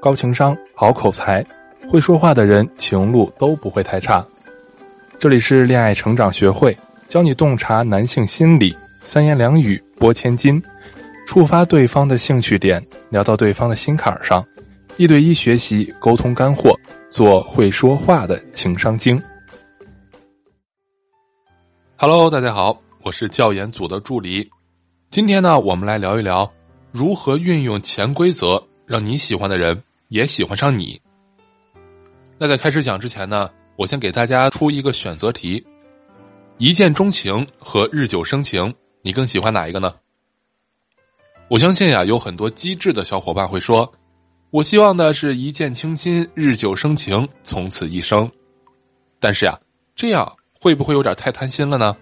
高情商、好口才，会说话的人情路都不会太差。这里是恋爱成长学会，教你洞察男性心理，三言两语拨千金，触发对方的兴趣点，聊到对方的心坎上，一对一学习沟通干货，做会说话的情商精。Hello，大家好，我是教研组的助理。今天呢，我们来聊一聊如何运用潜规则，让你喜欢的人也喜欢上你。那在开始讲之前呢，我先给大家出一个选择题：一见钟情和日久生情，你更喜欢哪一个呢？我相信呀，有很多机智的小伙伴会说：“我希望的是一见倾心，日久生情，从此一生。”但是呀，这样。会不会有点太贪心了呢？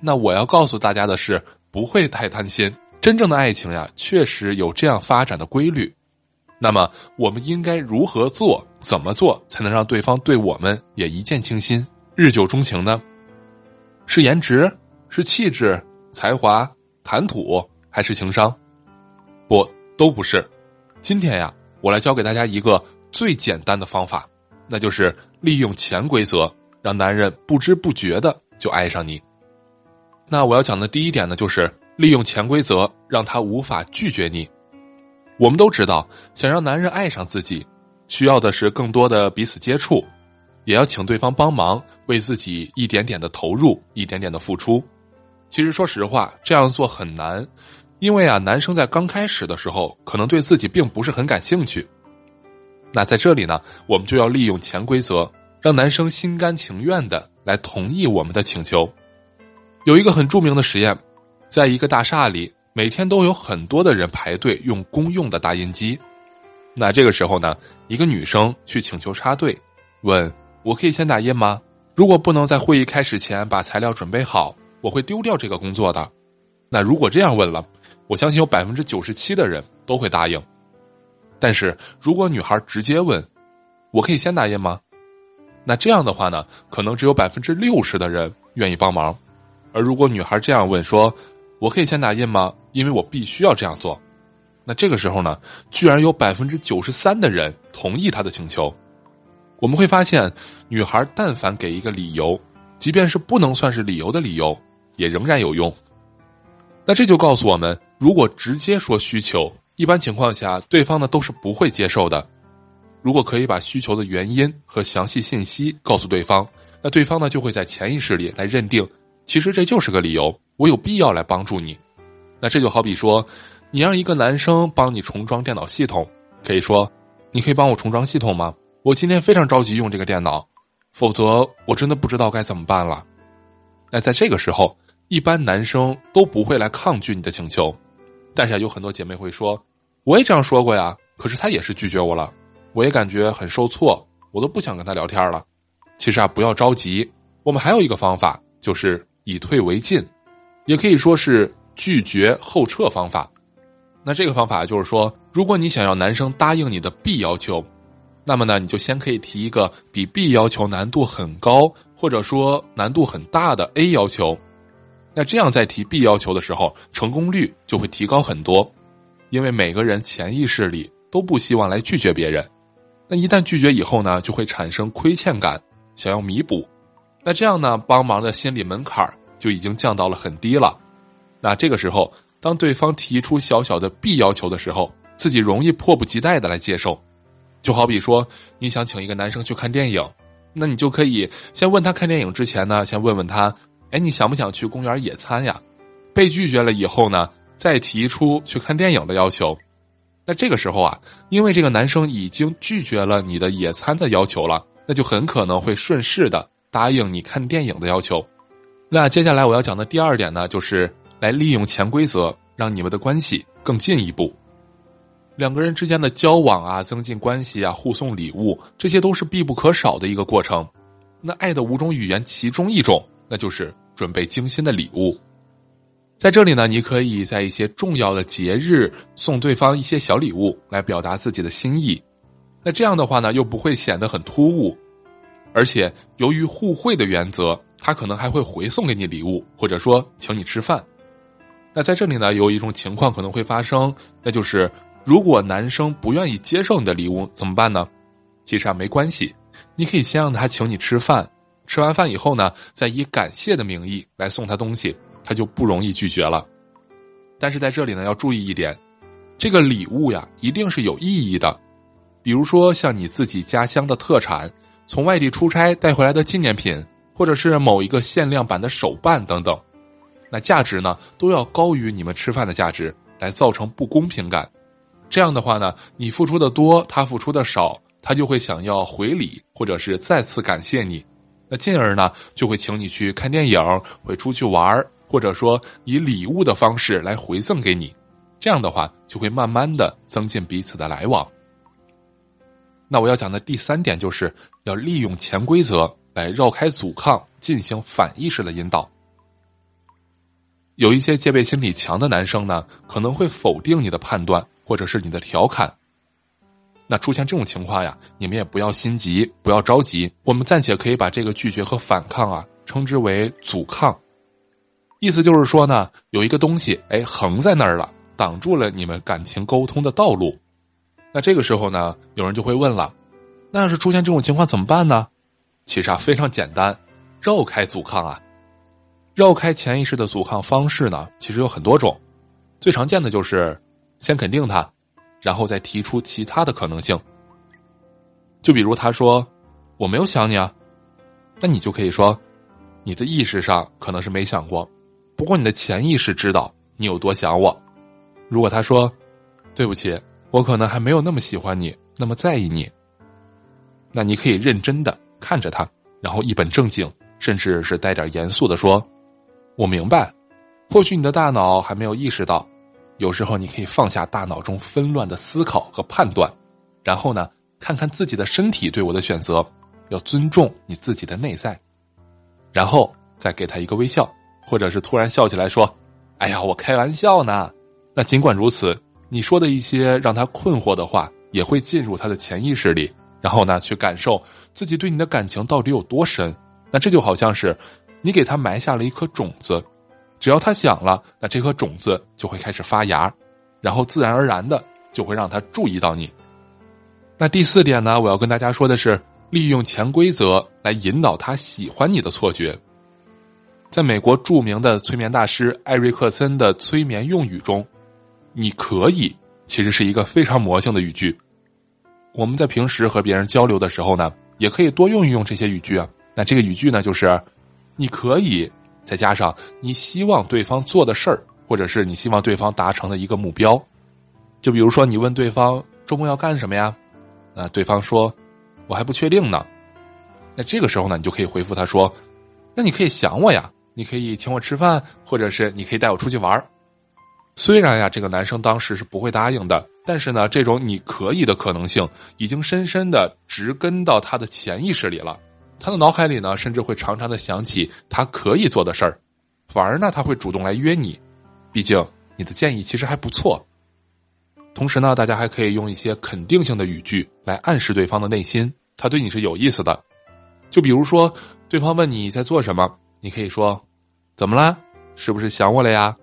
那我要告诉大家的是，不会太贪心。真正的爱情呀，确实有这样发展的规律。那么，我们应该如何做？怎么做才能让对方对我们也一见倾心、日久钟情呢？是颜值？是气质、才华、谈吐，还是情商？不，都不是。今天呀，我来教给大家一个最简单的方法，那就是利用潜规则。让男人不知不觉的就爱上你。那我要讲的第一点呢，就是利用潜规则，让他无法拒绝你。我们都知道，想让男人爱上自己，需要的是更多的彼此接触，也要请对方帮忙，为自己一点点的投入，一点点的付出。其实说实话，这样做很难，因为啊，男生在刚开始的时候，可能对自己并不是很感兴趣。那在这里呢，我们就要利用潜规则。让男生心甘情愿的来同意我们的请求。有一个很著名的实验，在一个大厦里，每天都有很多的人排队用公用的打印机。那这个时候呢，一个女生去请求插队，问：“我可以先打印吗？如果不能在会议开始前把材料准备好，我会丢掉这个工作的。”那如果这样问了，我相信有百分之九十七的人都会答应。但是如果女孩直接问：“我可以先打印吗？”那这样的话呢，可能只有百分之六十的人愿意帮忙，而如果女孩这样问说：“我可以先打印吗？因为我必须要这样做。”那这个时候呢，居然有百分之九十三的人同意他的请求。我们会发现，女孩但凡给一个理由，即便是不能算是理由的理由，也仍然有用。那这就告诉我们，如果直接说需求，一般情况下对方呢都是不会接受的。如果可以把需求的原因和详细信息告诉对方，那对方呢就会在潜意识里来认定，其实这就是个理由，我有必要来帮助你。那这就好比说，你让一个男生帮你重装电脑系统，可以说，你可以帮我重装系统吗？我今天非常着急用这个电脑，否则我真的不知道该怎么办了。那在这个时候，一般男生都不会来抗拒你的请求，但是有很多姐妹会说，我也这样说过呀，可是他也是拒绝我了。我也感觉很受挫，我都不想跟他聊天了。其实啊，不要着急，我们还有一个方法，就是以退为进，也可以说是拒绝后撤方法。那这个方法就是说，如果你想要男生答应你的 B 要求，那么呢，你就先可以提一个比 B 要求难度很高，或者说难度很大的 A 要求。那这样在提 B 要求的时候，成功率就会提高很多，因为每个人潜意识里都不希望来拒绝别人。那一旦拒绝以后呢，就会产生亏欠感，想要弥补。那这样呢，帮忙的心理门槛就已经降到了很低了。那这个时候，当对方提出小小的必要求的时候，自己容易迫不及待的来接受。就好比说，你想请一个男生去看电影，那你就可以先问他看电影之前呢，先问问他，哎，你想不想去公园野餐呀？被拒绝了以后呢，再提出去看电影的要求。那这个时候啊，因为这个男生已经拒绝了你的野餐的要求了，那就很可能会顺势的答应你看电影的要求。那接下来我要讲的第二点呢，就是来利用潜规则，让你们的关系更进一步。两个人之间的交往啊，增进关系啊，互送礼物，这些都是必不可少的一个过程。那爱的五种语言其中一种，那就是准备精心的礼物。在这里呢，你可以在一些重要的节日送对方一些小礼物，来表达自己的心意。那这样的话呢，又不会显得很突兀，而且由于互惠的原则，他可能还会回送给你礼物，或者说请你吃饭。那在这里呢，有一种情况可能会发生，那就是如果男生不愿意接受你的礼物怎么办呢？其实啊没关系，你可以先让他请你吃饭，吃完饭以后呢，再以感谢的名义来送他东西，他就不容易拒绝了。但是在这里呢，要注意一点，这个礼物呀，一定是有意义的。比如说像你自己家乡的特产，从外地出差带回来的纪念品，或者是某一个限量版的手办等等，那价值呢都要高于你们吃饭的价值，来造成不公平感。这样的话呢，你付出的多，他付出的少，他就会想要回礼，或者是再次感谢你，那进而呢就会请你去看电影，会出去玩或者说以礼物的方式来回赠给你。这样的话就会慢慢的增进彼此的来往。那我要讲的第三点就是要利用潜规则来绕开阻抗，进行反意识的引导。有一些戒备心理强的男生呢，可能会否定你的判断。或者是你的调侃，那出现这种情况呀，你们也不要心急，不要着急。我们暂且可以把这个拒绝和反抗啊，称之为阻抗。意思就是说呢，有一个东西哎横在那儿了，挡住了你们感情沟通的道路。那这个时候呢，有人就会问了，那要是出现这种情况怎么办呢？其实啊，非常简单，绕开阻抗啊，绕开潜意识的阻抗方式呢，其实有很多种，最常见的就是。先肯定他，然后再提出其他的可能性。就比如他说：“我没有想你啊。”那你就可以说：“你的意识上可能是没想过，不过你的潜意识知道你有多想我。”如果他说：“对不起，我可能还没有那么喜欢你，那么在意你。”那你可以认真的看着他，然后一本正经，甚至是带点严肃的说：“我明白，或许你的大脑还没有意识到。”有时候你可以放下大脑中纷乱的思考和判断，然后呢，看看自己的身体对我的选择，要尊重你自己的内在，然后再给他一个微笑，或者是突然笑起来说：“哎呀，我开玩笑呢。”那尽管如此，你说的一些让他困惑的话，也会进入他的潜意识里，然后呢，去感受自己对你的感情到底有多深。那这就好像是你给他埋下了一颗种子。只要他想了，那这颗种子就会开始发芽，然后自然而然的就会让他注意到你。那第四点呢，我要跟大家说的是，利用潜规则来引导他喜欢你的错觉。在美国著名的催眠大师艾瑞克森的催眠用语中，“你可以”其实是一个非常魔性的语句。我们在平时和别人交流的时候呢，也可以多用一用这些语句啊。那这个语句呢，就是“你可以”。再加上你希望对方做的事儿，或者是你希望对方达成的一个目标，就比如说你问对方周末要干什么呀？那对方说我还不确定呢。那这个时候呢，你就可以回复他说：“那你可以想我呀，你可以请我吃饭，或者是你可以带我出去玩虽然呀，这个男生当时是不会答应的，但是呢，这种你可以的可能性已经深深的植根到他的潜意识里了。他的脑海里呢，甚至会常常的想起他可以做的事儿，反而呢，他会主动来约你。毕竟你的建议其实还不错。同时呢，大家还可以用一些肯定性的语句来暗示对方的内心，他对你是有意思的。就比如说，对方问你在做什么，你可以说：“怎么啦？是不是想我了呀？”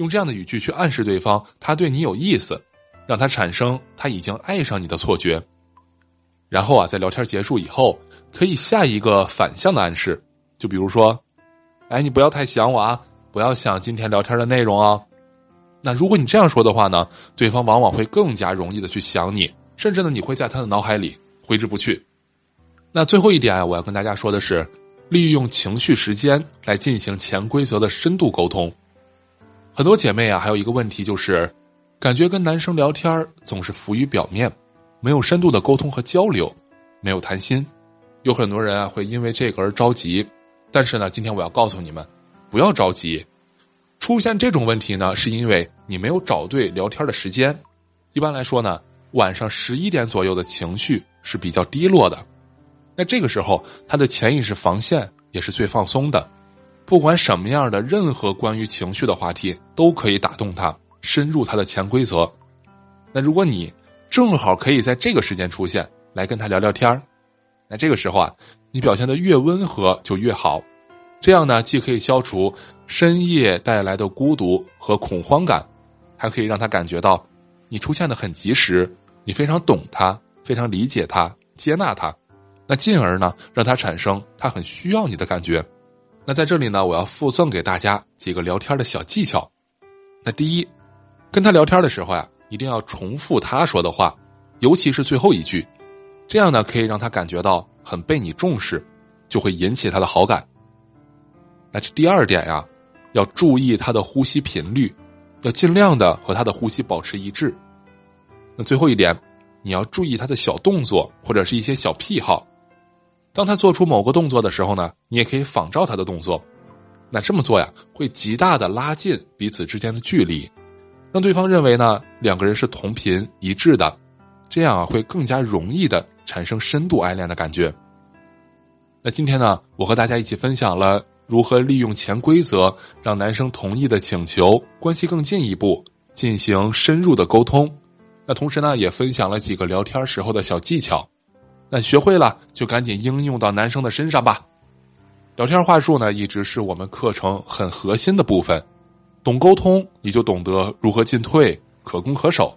用这样的语句去暗示对方，他对你有意思，让他产生他已经爱上你的错觉。然后啊，在聊天结束以后，可以下一个反向的暗示，就比如说，哎，你不要太想我啊，不要想今天聊天的内容啊。那如果你这样说的话呢，对方往往会更加容易的去想你，甚至呢，你会在他的脑海里挥之不去。那最后一点啊，我要跟大家说的是，利用情绪时间来进行潜规则的深度沟通。很多姐妹啊，还有一个问题就是，感觉跟男生聊天总是浮于表面。没有深度的沟通和交流，没有谈心，有很多人啊会因为这个而着急。但是呢，今天我要告诉你们，不要着急。出现这种问题呢，是因为你没有找对聊天的时间。一般来说呢，晚上十一点左右的情绪是比较低落的。那这个时候，他的潜意识防线也是最放松的。不管什么样的任何关于情绪的话题，都可以打动他，深入他的潜规则。那如果你，正好可以在这个时间出现，来跟他聊聊天那这个时候啊，你表现的越温和就越好。这样呢，既可以消除深夜带来的孤独和恐慌感，还可以让他感觉到你出现的很及时，你非常懂他，非常理解他，接纳他，那进而呢，让他产生他很需要你的感觉。那在这里呢，我要附赠给大家几个聊天的小技巧。那第一，跟他聊天的时候呀，一定要重复他说的话，尤其是最后一句，这样呢可以让他感觉到很被你重视，就会引起他的好感。那这第二点呀，要注意他的呼吸频率，要尽量的和他的呼吸保持一致。那最后一点，你要注意他的小动作或者是一些小癖好。当他做出某个动作的时候呢，你也可以仿照他的动作。那这么做呀，会极大的拉近彼此之间的距离，让对方认为呢两个人是同频一致的，这样啊会更加容易的产生深度爱恋的感觉。那今天呢，我和大家一起分享了如何利用潜规则让男生同意的请求，关系更进一步，进行深入的沟通。那同时呢，也分享了几个聊天时候的小技巧。那学会了就赶紧应用到男生的身上吧。聊天话术呢，一直是我们课程很核心的部分。懂沟通，你就懂得如何进退，可攻可守。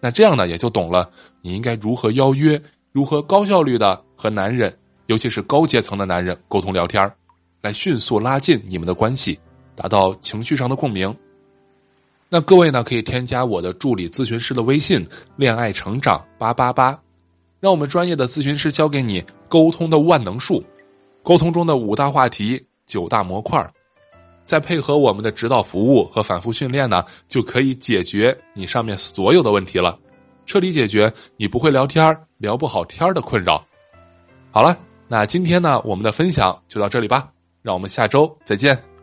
那这样呢，也就懂了你应该如何邀约，如何高效率的和男人，尤其是高阶层的男人沟通聊天来迅速拉近你们的关系，达到情绪上的共鸣。那各位呢，可以添加我的助理咨询师的微信“恋爱成长八八八”。让我们专业的咨询师教给你沟通的万能术，沟通中的五大话题、九大模块再配合我们的指导服务和反复训练呢，就可以解决你上面所有的问题了，彻底解决你不会聊天、聊不好天的困扰。好了，那今天呢，我们的分享就到这里吧，让我们下周再见。